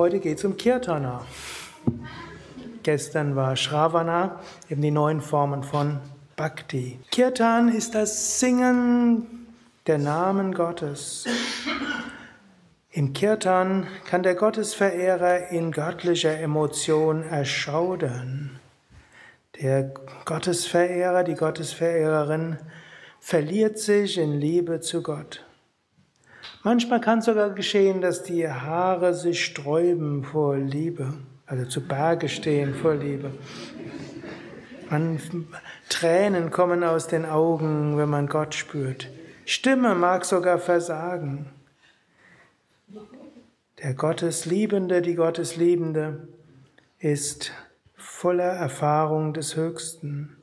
Heute geht es um Kirtana. Gestern war Shravana, eben die neuen Formen von Bhakti. Kirtan ist das Singen der Namen Gottes. Im Kirtan kann der Gottesverehrer in göttlicher Emotion erschaudern. Der Gottesverehrer, die Gottesverehrerin verliert sich in Liebe zu Gott. Manchmal kann es sogar geschehen, dass die Haare sich sträuben vor Liebe, also zu Berge stehen vor Liebe. Man, Tränen kommen aus den Augen, wenn man Gott spürt. Stimme mag sogar versagen. Der Gottesliebende, die Gottesliebende ist voller Erfahrung des Höchsten.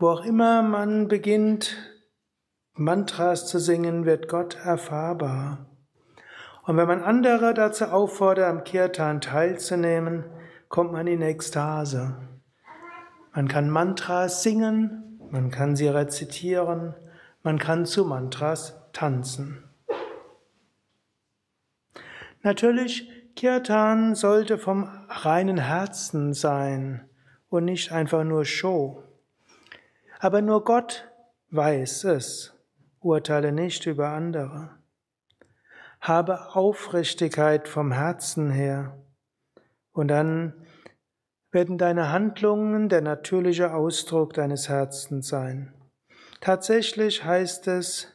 Wo auch immer man beginnt, Mantras zu singen, wird Gott erfahrbar. Und wenn man andere dazu auffordert, am Kirtan teilzunehmen, kommt man in Ekstase. Man kann Mantras singen, man kann sie rezitieren, man kann zu Mantras tanzen. Natürlich, Kirtan sollte vom reinen Herzen sein und nicht einfach nur Show. Aber nur Gott weiß es. Urteile nicht über andere. Habe Aufrichtigkeit vom Herzen her. Und dann werden deine Handlungen der natürliche Ausdruck deines Herzens sein. Tatsächlich heißt es,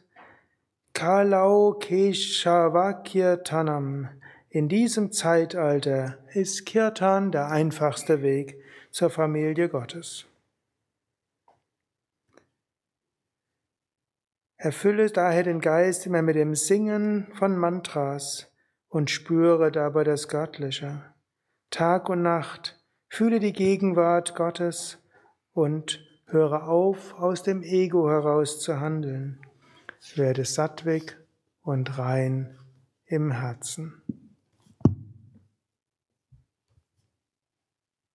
Kalau Keshavakirtanam. In diesem Zeitalter ist Kirtan der einfachste Weg zur Familie Gottes. Erfülle daher den Geist immer mit dem Singen von Mantras und spüre dabei das Göttliche. Tag und Nacht fühle die Gegenwart Gottes und höre auf, aus dem Ego heraus zu handeln werde sattweg und rein im Herzen.